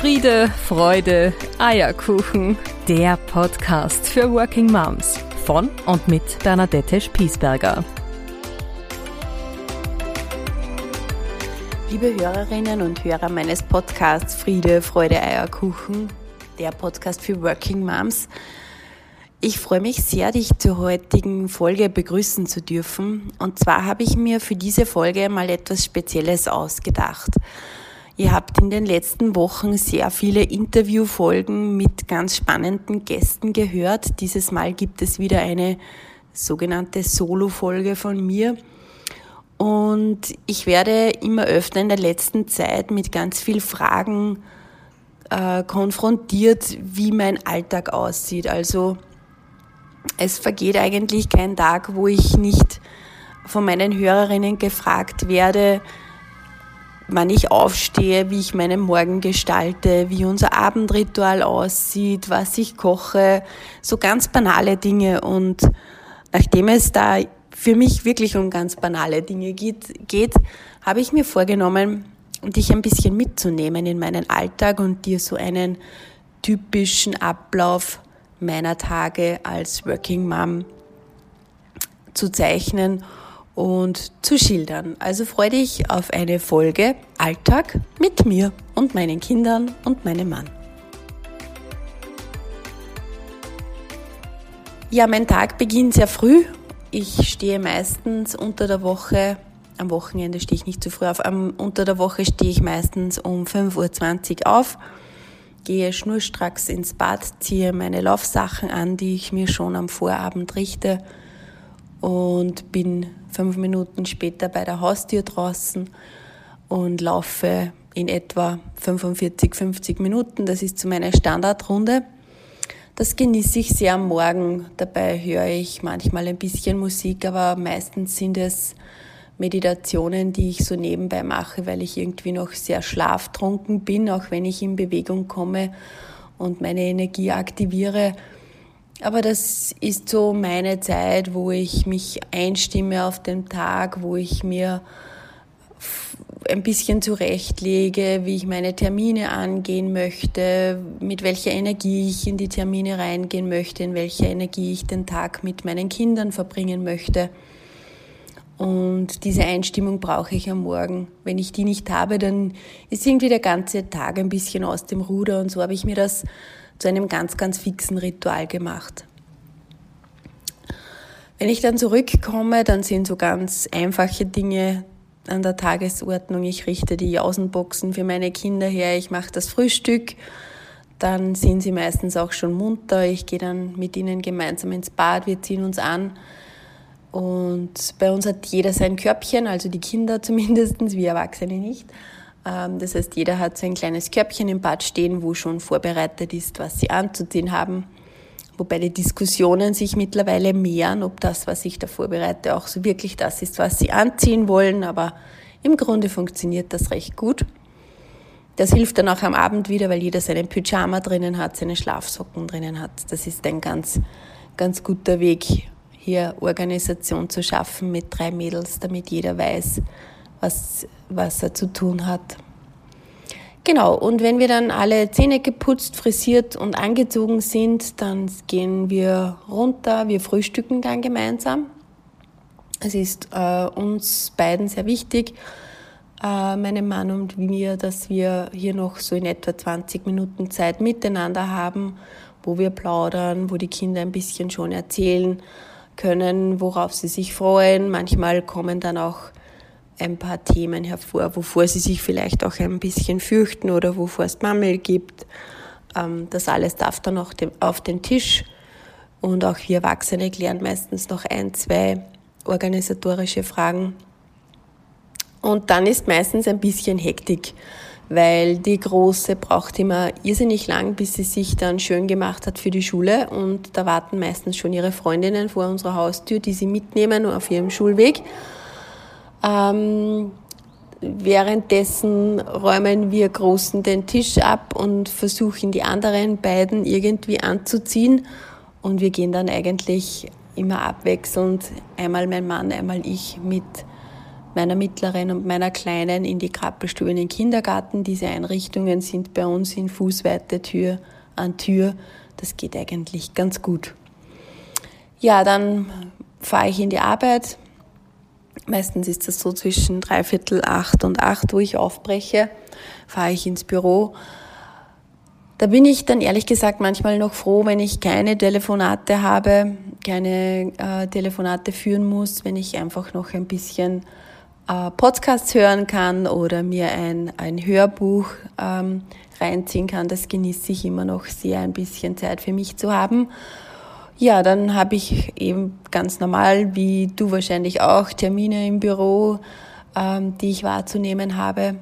Friede, Freude, Eierkuchen. Der Podcast für Working Moms von und mit Bernadette Spiesberger. Liebe Hörerinnen und Hörer meines Podcasts Friede, Freude, Eierkuchen, der Podcast für Working Moms. Ich freue mich sehr, dich zur heutigen Folge begrüßen zu dürfen. Und zwar habe ich mir für diese Folge mal etwas Spezielles ausgedacht. Ihr habt in den letzten Wochen sehr viele Interviewfolgen mit ganz spannenden Gästen gehört. Dieses Mal gibt es wieder eine sogenannte Solo-Folge von mir. Und ich werde immer öfter in der letzten Zeit mit ganz vielen Fragen äh, konfrontiert, wie mein Alltag aussieht. Also es vergeht eigentlich kein Tag, wo ich nicht von meinen Hörerinnen gefragt werde, wann ich aufstehe, wie ich meinen Morgen gestalte, wie unser Abendritual aussieht, was ich koche, so ganz banale Dinge. Und nachdem es da für mich wirklich um ganz banale Dinge geht, geht habe ich mir vorgenommen, dich ein bisschen mitzunehmen in meinen Alltag und dir so einen typischen Ablauf meiner Tage als Working Mom zu zeichnen und zu schildern. Also freue dich auf eine Folge Alltag mit mir und meinen Kindern und meinem Mann. Ja, mein Tag beginnt sehr früh. Ich stehe meistens unter der Woche, am Wochenende stehe ich nicht zu früh auf, am, unter der Woche stehe ich meistens um 5.20 Uhr auf gehe schnurstracks ins Bad, ziehe meine Laufsachen an, die ich mir schon am Vorabend richte und bin fünf Minuten später bei der Haustür draußen und laufe in etwa 45, 50 Minuten. Das ist zu meiner Standardrunde. Das genieße ich sehr am Morgen. Dabei höre ich manchmal ein bisschen Musik, aber meistens sind es Meditationen, die ich so nebenbei mache, weil ich irgendwie noch sehr schlaftrunken bin, auch wenn ich in Bewegung komme und meine Energie aktiviere. Aber das ist so meine Zeit, wo ich mich einstimme auf den Tag, wo ich mir ein bisschen zurechtlege, wie ich meine Termine angehen möchte, mit welcher Energie ich in die Termine reingehen möchte, in welcher Energie ich den Tag mit meinen Kindern verbringen möchte. Und diese Einstimmung brauche ich am Morgen. Wenn ich die nicht habe, dann ist irgendwie der ganze Tag ein bisschen aus dem Ruder. Und so habe ich mir das zu einem ganz, ganz fixen Ritual gemacht. Wenn ich dann zurückkomme, dann sind so ganz einfache Dinge an der Tagesordnung. Ich richte die Jausenboxen für meine Kinder her, ich mache das Frühstück. Dann sind sie meistens auch schon munter. Ich gehe dann mit ihnen gemeinsam ins Bad, wir ziehen uns an und bei uns hat jeder sein Körbchen, also die Kinder zumindest, wir Erwachsene nicht. Ähm, das heißt, jeder hat so ein kleines Körbchen im Bad stehen, wo schon vorbereitet ist, was sie anzuziehen haben. Wobei die Diskussionen sich mittlerweile mehren, ob das, was ich da vorbereite, auch so wirklich das ist, was sie anziehen wollen. Aber im Grunde funktioniert das recht gut. Das hilft dann auch am Abend wieder, weil jeder seinen Pyjama drinnen hat, seine Schlafsocken drinnen hat. Das ist ein ganz, ganz guter Weg, hier Organisation zu schaffen mit drei Mädels, damit jeder weiß, was, was er zu tun hat. Genau, und wenn wir dann alle Zähne geputzt, frisiert und angezogen sind, dann gehen wir runter, wir frühstücken dann gemeinsam. Es ist äh, uns beiden sehr wichtig, äh, meinem Mann und mir, dass wir hier noch so in etwa 20 Minuten Zeit miteinander haben, wo wir plaudern, wo die Kinder ein bisschen schon erzählen, können, worauf sie sich freuen. Manchmal kommen dann auch ein paar Themen hervor, wovor sie sich vielleicht auch ein bisschen fürchten oder wovor es Mammel gibt. Ähm, das alles darf dann auch auf den Tisch. Und auch wir Erwachsene klären meistens noch ein, zwei organisatorische Fragen. Und dann ist meistens ein bisschen Hektik weil die Große braucht immer irrsinnig lang, bis sie sich dann schön gemacht hat für die Schule und da warten meistens schon ihre Freundinnen vor unserer Haustür, die sie mitnehmen auf ihrem Schulweg. Ähm, währenddessen räumen wir Großen den Tisch ab und versuchen die anderen beiden irgendwie anzuziehen und wir gehen dann eigentlich immer abwechselnd, einmal mein Mann, einmal ich mit meiner Mittleren und meiner Kleinen in die Krabbelstube in den Kindergarten. Diese Einrichtungen sind bei uns in Fußweite Tür an Tür. Das geht eigentlich ganz gut. Ja, dann fahre ich in die Arbeit. Meistens ist das so zwischen dreiviertel acht und acht, wo ich aufbreche, fahre ich ins Büro. Da bin ich dann ehrlich gesagt manchmal noch froh, wenn ich keine Telefonate habe, keine äh, Telefonate führen muss, wenn ich einfach noch ein bisschen äh, Podcasts hören kann oder mir ein, ein Hörbuch ähm, reinziehen kann. Das genieße ich immer noch sehr, ein bisschen Zeit für mich zu haben. Ja, dann habe ich eben ganz normal, wie du wahrscheinlich auch, Termine im Büro, ähm, die ich wahrzunehmen habe.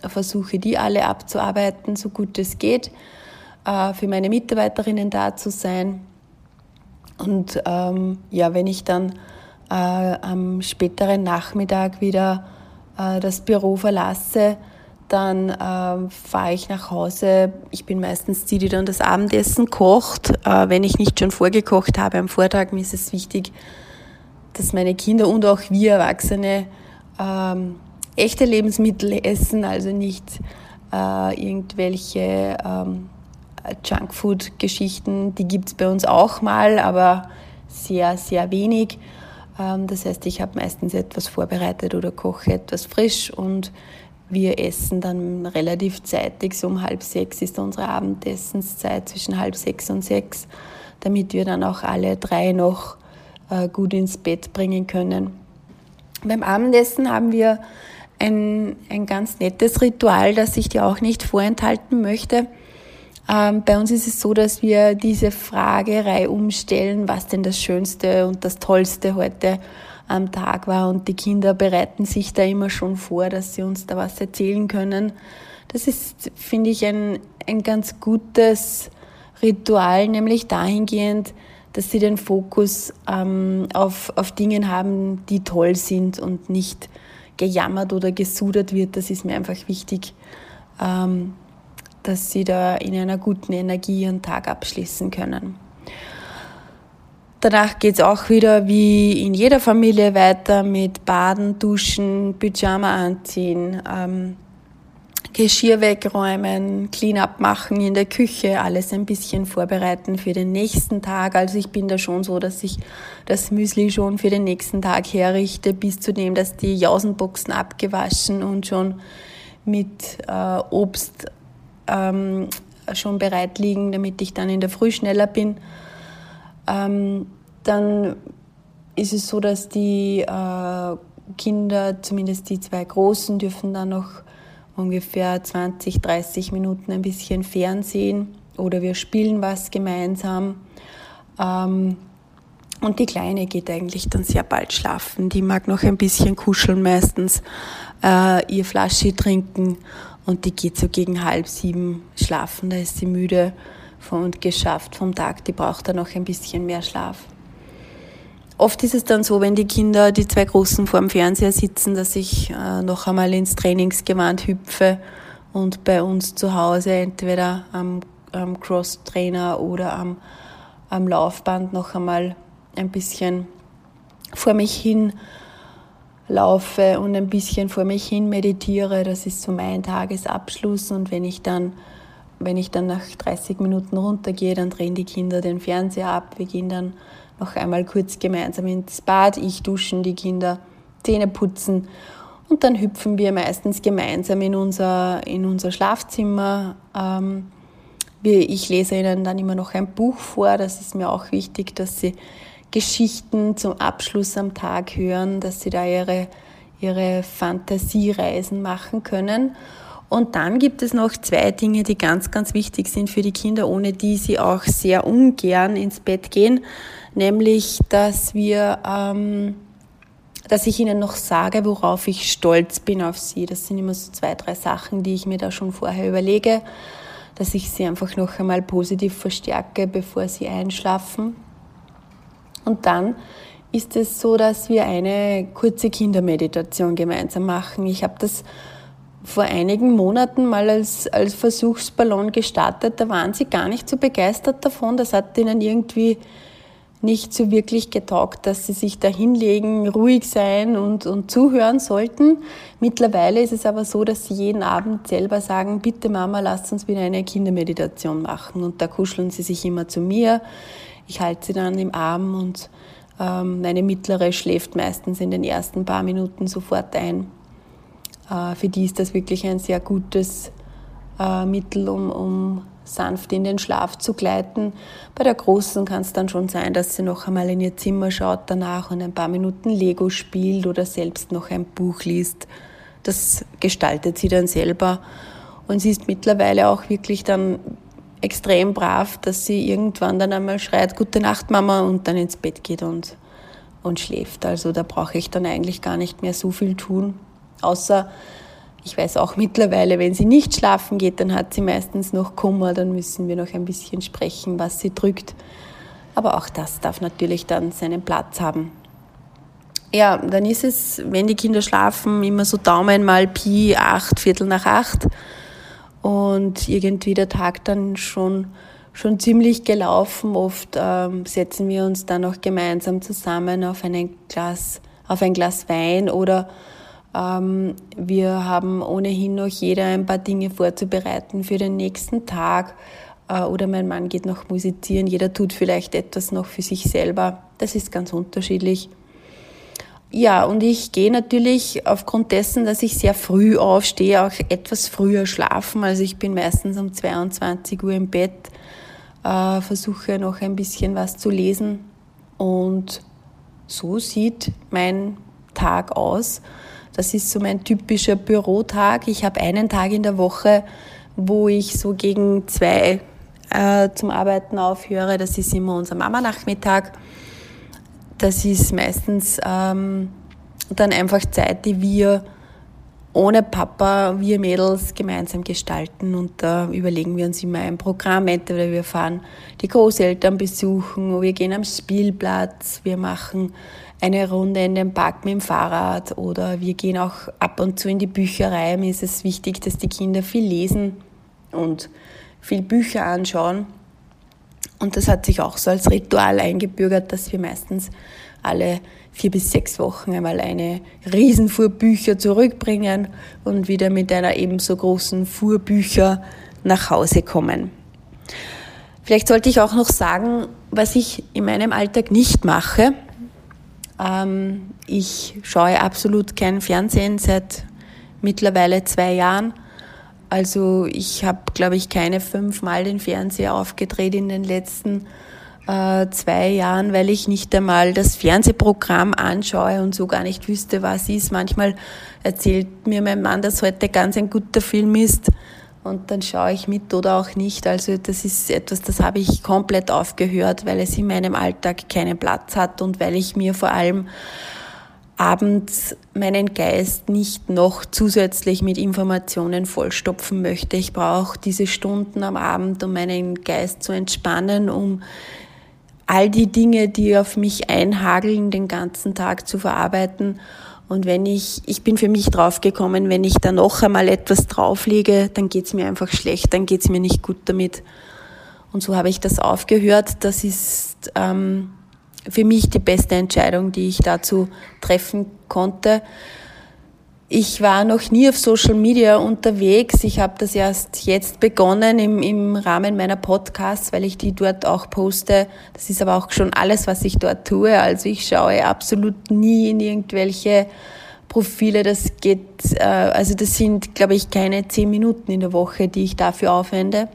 Versuche die alle abzuarbeiten, so gut es geht, äh, für meine Mitarbeiterinnen da zu sein. Und ähm, ja, wenn ich dann äh, am späteren Nachmittag wieder äh, das Büro verlasse, dann äh, fahre ich nach Hause. Ich bin meistens die, die dann das Abendessen kocht. Äh, wenn ich nicht schon vorgekocht habe am Vortag, mir ist es wichtig, dass meine Kinder und auch wir Erwachsene ähm, echte Lebensmittel essen, also nicht äh, irgendwelche ähm, Junkfood-Geschichten. Die gibt es bei uns auch mal, aber sehr, sehr wenig. Ähm, das heißt, ich habe meistens etwas vorbereitet oder koche etwas frisch und wir essen dann relativ zeitig, so um halb sechs ist unsere Abendessenszeit, zwischen halb sechs und sechs, damit wir dann auch alle drei noch äh, gut ins Bett bringen können. Beim Abendessen haben wir ein, ein ganz nettes Ritual, das ich dir auch nicht vorenthalten möchte. Ähm, bei uns ist es so, dass wir diese Fragerei umstellen, was denn das Schönste und das Tollste heute am Tag war. Und die Kinder bereiten sich da immer schon vor, dass sie uns da was erzählen können. Das ist, finde ich, ein, ein ganz gutes Ritual, nämlich dahingehend, dass sie den Fokus ähm, auf, auf Dingen haben, die toll sind und nicht gejammert oder gesudert wird. Das ist mir einfach wichtig. Ähm, dass sie da in einer guten Energie ihren Tag abschließen können. Danach geht es auch wieder wie in jeder Familie weiter mit Baden, Duschen, Pyjama anziehen, ähm, Geschirr wegräumen, Clean-up machen in der Küche, alles ein bisschen vorbereiten für den nächsten Tag. Also ich bin da schon so, dass ich das Müsli schon für den nächsten Tag herrichte, bis zu dem, dass die Jausenboxen abgewaschen und schon mit äh, Obst ähm, schon bereit liegen, damit ich dann in der Früh schneller bin. Ähm, dann ist es so, dass die äh, Kinder, zumindest die zwei Großen, dürfen dann noch ungefähr 20, 30 Minuten ein bisschen fernsehen oder wir spielen was gemeinsam. Ähm, und die Kleine geht eigentlich dann sehr bald schlafen. Die mag noch ein bisschen kuscheln meistens, äh, ihr Flasche trinken und die geht so gegen halb sieben schlafen, da ist sie müde und geschafft vom Tag, die braucht dann noch ein bisschen mehr Schlaf. Oft ist es dann so, wenn die Kinder, die zwei Großen vor dem Fernseher sitzen, dass ich äh, noch einmal ins Trainingsgewand hüpfe und bei uns zu Hause entweder am, am Cross-Trainer oder am, am Laufband noch einmal ein bisschen vor mich hin laufe und ein bisschen vor mich hin meditiere. Das ist so mein Tagesabschluss. Und wenn ich dann, wenn ich dann nach 30 Minuten runtergehe, dann drehen die Kinder den Fernseher ab. Wir gehen dann noch einmal kurz gemeinsam ins Bad. Ich duschen, die Kinder Zähne putzen. Und dann hüpfen wir meistens gemeinsam in unser, in unser Schlafzimmer. Ähm, ich lese ihnen dann immer noch ein Buch vor. Das ist mir auch wichtig, dass sie Geschichten zum Abschluss am Tag hören, dass sie da ihre, ihre Fantasiereisen machen können. Und dann gibt es noch zwei Dinge, die ganz, ganz wichtig sind für die Kinder, ohne die sie auch sehr ungern ins Bett gehen. Nämlich, dass wir, ähm, dass ich ihnen noch sage, worauf ich stolz bin auf sie. Das sind immer so zwei, drei Sachen, die ich mir da schon vorher überlege, dass ich sie einfach noch einmal positiv verstärke, bevor sie einschlafen. Und dann ist es so, dass wir eine kurze Kindermeditation gemeinsam machen. Ich habe das vor einigen Monaten mal als, als Versuchsballon gestartet. Da waren sie gar nicht so begeistert davon. Das hat ihnen irgendwie nicht so wirklich getaugt, dass sie sich da hinlegen, ruhig sein und, und zuhören sollten. Mittlerweile ist es aber so, dass sie jeden Abend selber sagen, bitte Mama, lasst uns wieder eine Kindermeditation machen. Und da kuscheln sie sich immer zu mir. Ich halte sie dann im Arm und ähm, eine mittlere schläft meistens in den ersten paar Minuten sofort ein. Äh, für die ist das wirklich ein sehr gutes äh, Mittel, um, um sanft in den Schlaf zu gleiten. Bei der Großen kann es dann schon sein, dass sie noch einmal in ihr Zimmer schaut danach und ein paar Minuten Lego spielt oder selbst noch ein Buch liest. Das gestaltet sie dann selber. Und sie ist mittlerweile auch wirklich dann extrem brav, dass sie irgendwann dann einmal schreit, gute Nacht Mama und dann ins Bett geht und, und schläft. Also da brauche ich dann eigentlich gar nicht mehr so viel tun, außer ich weiß auch mittlerweile, wenn sie nicht schlafen geht, dann hat sie meistens noch Kummer, dann müssen wir noch ein bisschen sprechen, was sie drückt. Aber auch das darf natürlich dann seinen Platz haben. Ja, dann ist es, wenn die Kinder schlafen, immer so Daumen mal Pi, acht, Viertel nach acht. Und irgendwie der Tag dann schon, schon ziemlich gelaufen. Oft ähm, setzen wir uns dann auch gemeinsam zusammen auf, einen Glas, auf ein Glas Wein oder wir haben ohnehin noch jeder ein paar Dinge vorzubereiten für den nächsten Tag. Äh, oder mein Mann geht noch musizieren. Jeder tut vielleicht etwas noch für sich selber. Das ist ganz unterschiedlich. Ja, und ich gehe natürlich aufgrund dessen, dass ich sehr früh aufstehe, auch etwas früher schlafen. Also ich bin meistens um 22 Uhr im Bett, äh, versuche noch ein bisschen was zu lesen. Und so sieht mein Tag aus. Das ist so mein typischer Bürotag. Ich habe einen Tag in der Woche, wo ich so gegen zwei äh, zum Arbeiten aufhöre. Das ist immer unser Mama-Nachmittag. Das ist meistens ähm, dann einfach Zeit, die wir ohne Papa, wir Mädels gemeinsam gestalten und da überlegen wir uns immer ein Programm. Entweder wir fahren die Großeltern besuchen, wir gehen am Spielplatz, wir machen eine Runde in den Park mit dem Fahrrad oder wir gehen auch ab und zu in die Bücherei. Mir ist es wichtig, dass die Kinder viel lesen und viel Bücher anschauen. Und das hat sich auch so als Ritual eingebürgert, dass wir meistens alle vier bis sechs Wochen einmal eine Riesenfuhr Bücher zurückbringen und wieder mit einer ebenso großen Fuhr Bücher nach Hause kommen. Vielleicht sollte ich auch noch sagen, was ich in meinem Alltag nicht mache. Ähm, ich schaue absolut kein Fernsehen seit mittlerweile zwei Jahren. Also ich habe, glaube ich, keine fünfmal den Fernseher aufgedreht in den letzten äh, zwei Jahren, weil ich nicht einmal das Fernsehprogramm anschaue und so gar nicht wüsste, was ist. Manchmal erzählt mir mein Mann, dass heute ganz ein guter Film ist und dann schaue ich mit oder auch nicht. Also das ist etwas, das habe ich komplett aufgehört, weil es in meinem Alltag keinen Platz hat und weil ich mir vor allem abends meinen Geist nicht noch zusätzlich mit Informationen vollstopfen möchte. Ich brauche diese Stunden am Abend, um meinen Geist zu entspannen, um all die Dinge, die auf mich einhageln, den ganzen Tag zu verarbeiten und wenn ich, ich bin für mich draufgekommen, wenn ich da noch einmal etwas drauflege, dann geht's mir einfach schlecht, dann geht's mir nicht gut damit. Und so habe ich das aufgehört. Das ist ähm, für mich die beste Entscheidung, die ich dazu treffen konnte. Ich war noch nie auf Social Media unterwegs. Ich habe das erst jetzt begonnen im, im Rahmen meiner Podcasts, weil ich die dort auch poste. Das ist aber auch schon alles, was ich dort tue. Also ich schaue absolut nie in irgendwelche Profile. Das geht, äh, also das sind, glaube ich, keine zehn Minuten in der Woche, die ich dafür aufwende.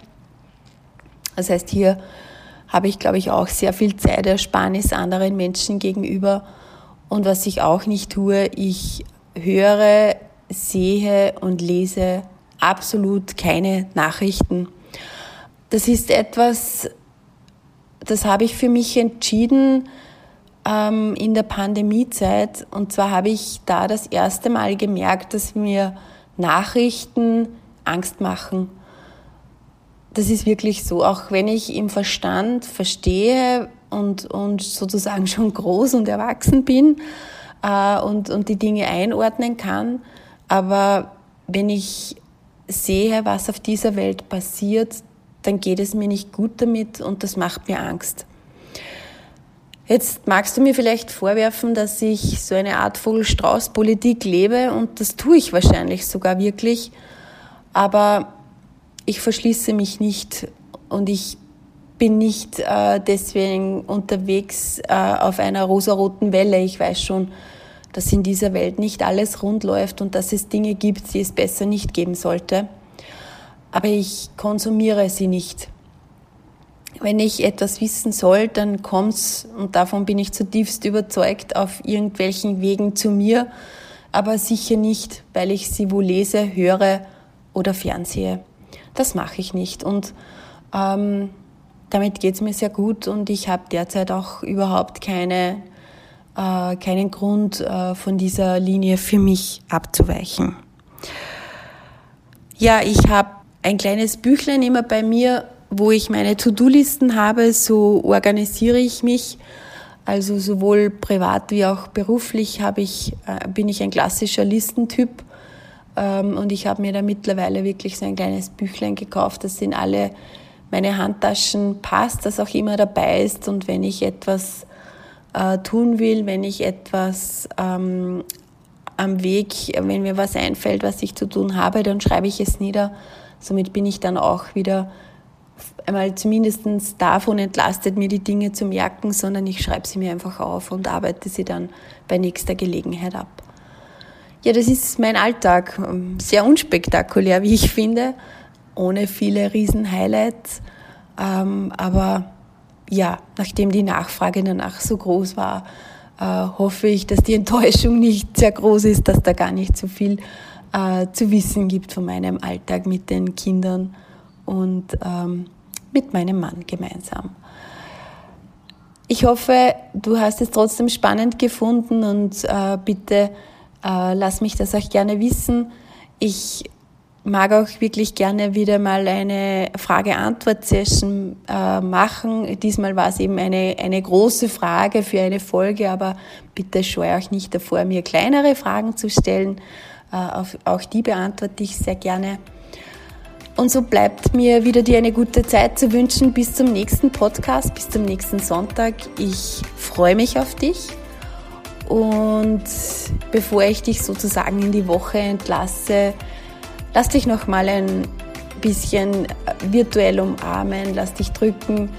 Das heißt, hier habe ich, glaube ich, auch sehr viel Zeit Ersparnis anderen Menschen gegenüber. Und was ich auch nicht tue, ich höre, sehe und lese absolut keine Nachrichten. Das ist etwas, das habe ich für mich entschieden ähm, in der Pandemiezeit. Und zwar habe ich da das erste Mal gemerkt, dass mir Nachrichten Angst machen. Das ist wirklich so, auch wenn ich im Verstand verstehe und, und sozusagen schon groß und erwachsen bin, äh, und, und die Dinge einordnen kann. Aber wenn ich sehe, was auf dieser Welt passiert, dann geht es mir nicht gut damit und das macht mir Angst. Jetzt magst du mir vielleicht vorwerfen, dass ich so eine Art Vogelstrauß-Politik lebe und das tue ich wahrscheinlich sogar wirklich. Aber ich verschließe mich nicht und ich bin nicht äh, deswegen unterwegs äh, auf einer rosaroten Welle. Ich weiß schon, dass in dieser Welt nicht alles rund läuft und dass es Dinge gibt, die es besser nicht geben sollte. Aber ich konsumiere sie nicht. Wenn ich etwas wissen soll, dann kommt's, und davon bin ich zutiefst überzeugt, auf irgendwelchen Wegen zu mir, aber sicher nicht, weil ich sie wo lese, höre oder fernsehe. Das mache ich nicht. Und ähm, damit geht es mir sehr gut und ich habe derzeit auch überhaupt keine, äh, keinen Grund, äh, von dieser Linie für mich abzuweichen. Ja, ich habe ein kleines Büchlein immer bei mir, wo ich meine To-Do-Listen habe. So organisiere ich mich. Also sowohl privat wie auch beruflich habe ich, äh, bin ich ein klassischer Listentyp. Ähm, und ich habe mir da mittlerweile wirklich so ein kleines Büchlein gekauft. Das sind alle meine Handtaschen passt, das auch immer dabei ist. Und wenn ich etwas äh, tun will, wenn ich etwas ähm, am Weg, wenn mir was einfällt, was ich zu tun habe, dann schreibe ich es nieder. Somit bin ich dann auch wieder einmal zumindest davon entlastet, mir die Dinge zu merken, sondern ich schreibe sie mir einfach auf und arbeite sie dann bei nächster Gelegenheit ab. Ja, das ist mein Alltag. Sehr unspektakulär, wie ich finde ohne viele Riesen-Highlights. Ähm, aber ja, nachdem die Nachfrage danach so groß war, äh, hoffe ich, dass die Enttäuschung nicht sehr groß ist, dass da gar nicht so viel äh, zu wissen gibt von meinem Alltag mit den Kindern und ähm, mit meinem Mann gemeinsam. Ich hoffe, du hast es trotzdem spannend gefunden und äh, bitte äh, lass mich das auch gerne wissen. Ich mag auch wirklich gerne wieder mal eine Frage-Antwort-Session äh, machen. Diesmal war es eben eine, eine große Frage für eine Folge, aber bitte scheue euch nicht davor, mir kleinere Fragen zu stellen. Äh, auf, auch die beantworte ich sehr gerne. Und so bleibt mir wieder dir eine gute Zeit zu wünschen bis zum nächsten Podcast, bis zum nächsten Sonntag. Ich freue mich auf dich. Und bevor ich dich sozusagen in die Woche entlasse, Lass dich noch mal ein bisschen virtuell umarmen, lass dich drücken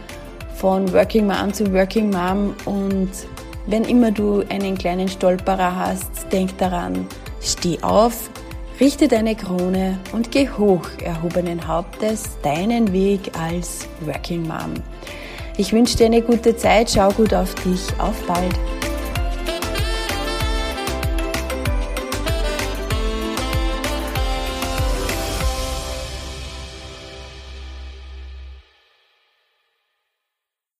von Working Mom zu Working Mom und wenn immer du einen kleinen Stolperer hast, denk daran, steh auf, richte deine Krone und geh hoch erhobenen Hauptes deinen Weg als Working Mom. Ich wünsche dir eine gute Zeit, schau gut auf dich, auf bald.